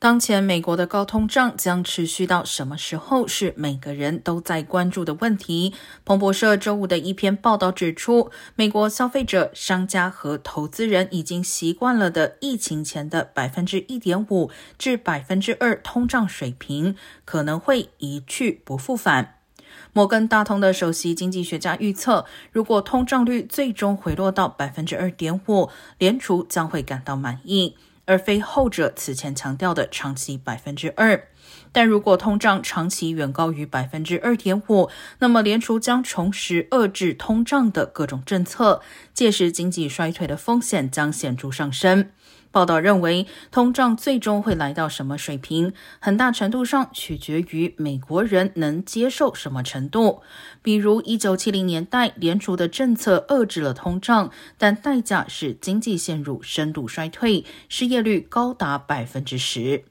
当前美国的高通胀将持续到什么时候，是每个人都在关注的问题。彭博社周五的一篇报道指出，美国消费者、商家和投资人已经习惯了的疫情前的百分之一点五至百分之二通胀水平，可能会一去不复返。摩根大通的首席经济学家预测，如果通胀率最终回落到百分之二点五，联储将会感到满意。而非后者此前强调的长期百分之二，但如果通胀长期远高于百分之二点五，那么联储将重拾遏制通胀的各种政策，届时经济衰退的风险将显著上升。报道认为，通胀最终会来到什么水平，很大程度上取决于美国人能接受什么程度。比如，一九七零年代，联储的政策遏制了通胀，但代价是经济陷入深度衰退，失业率高达百分之十。